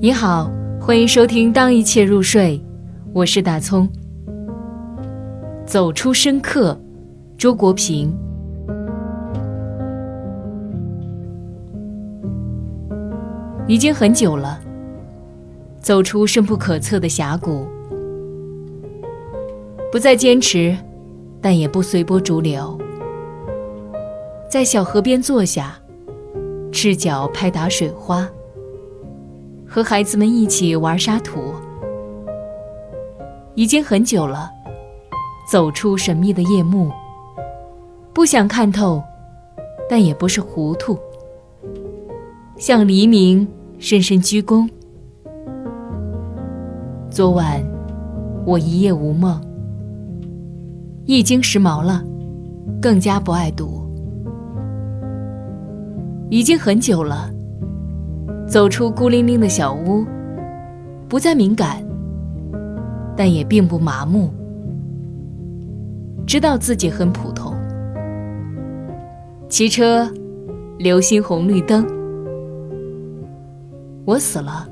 你好，欢迎收听《当一切入睡》，我是大葱。走出深刻，周国平。已经很久了，走出深不可测的峡谷，不再坚持，但也不随波逐流，在小河边坐下，赤脚拍打水花，和孩子们一起玩沙土。已经很久了，走出神秘的夜幕，不想看透，但也不是糊涂。向黎明深深鞠躬。昨晚我一夜无梦，易经时髦了，更加不爱读。已经很久了，走出孤零零的小屋，不再敏感，但也并不麻木，知道自己很普通。骑车，流星红绿灯。我死了，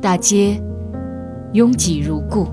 大街拥挤如故。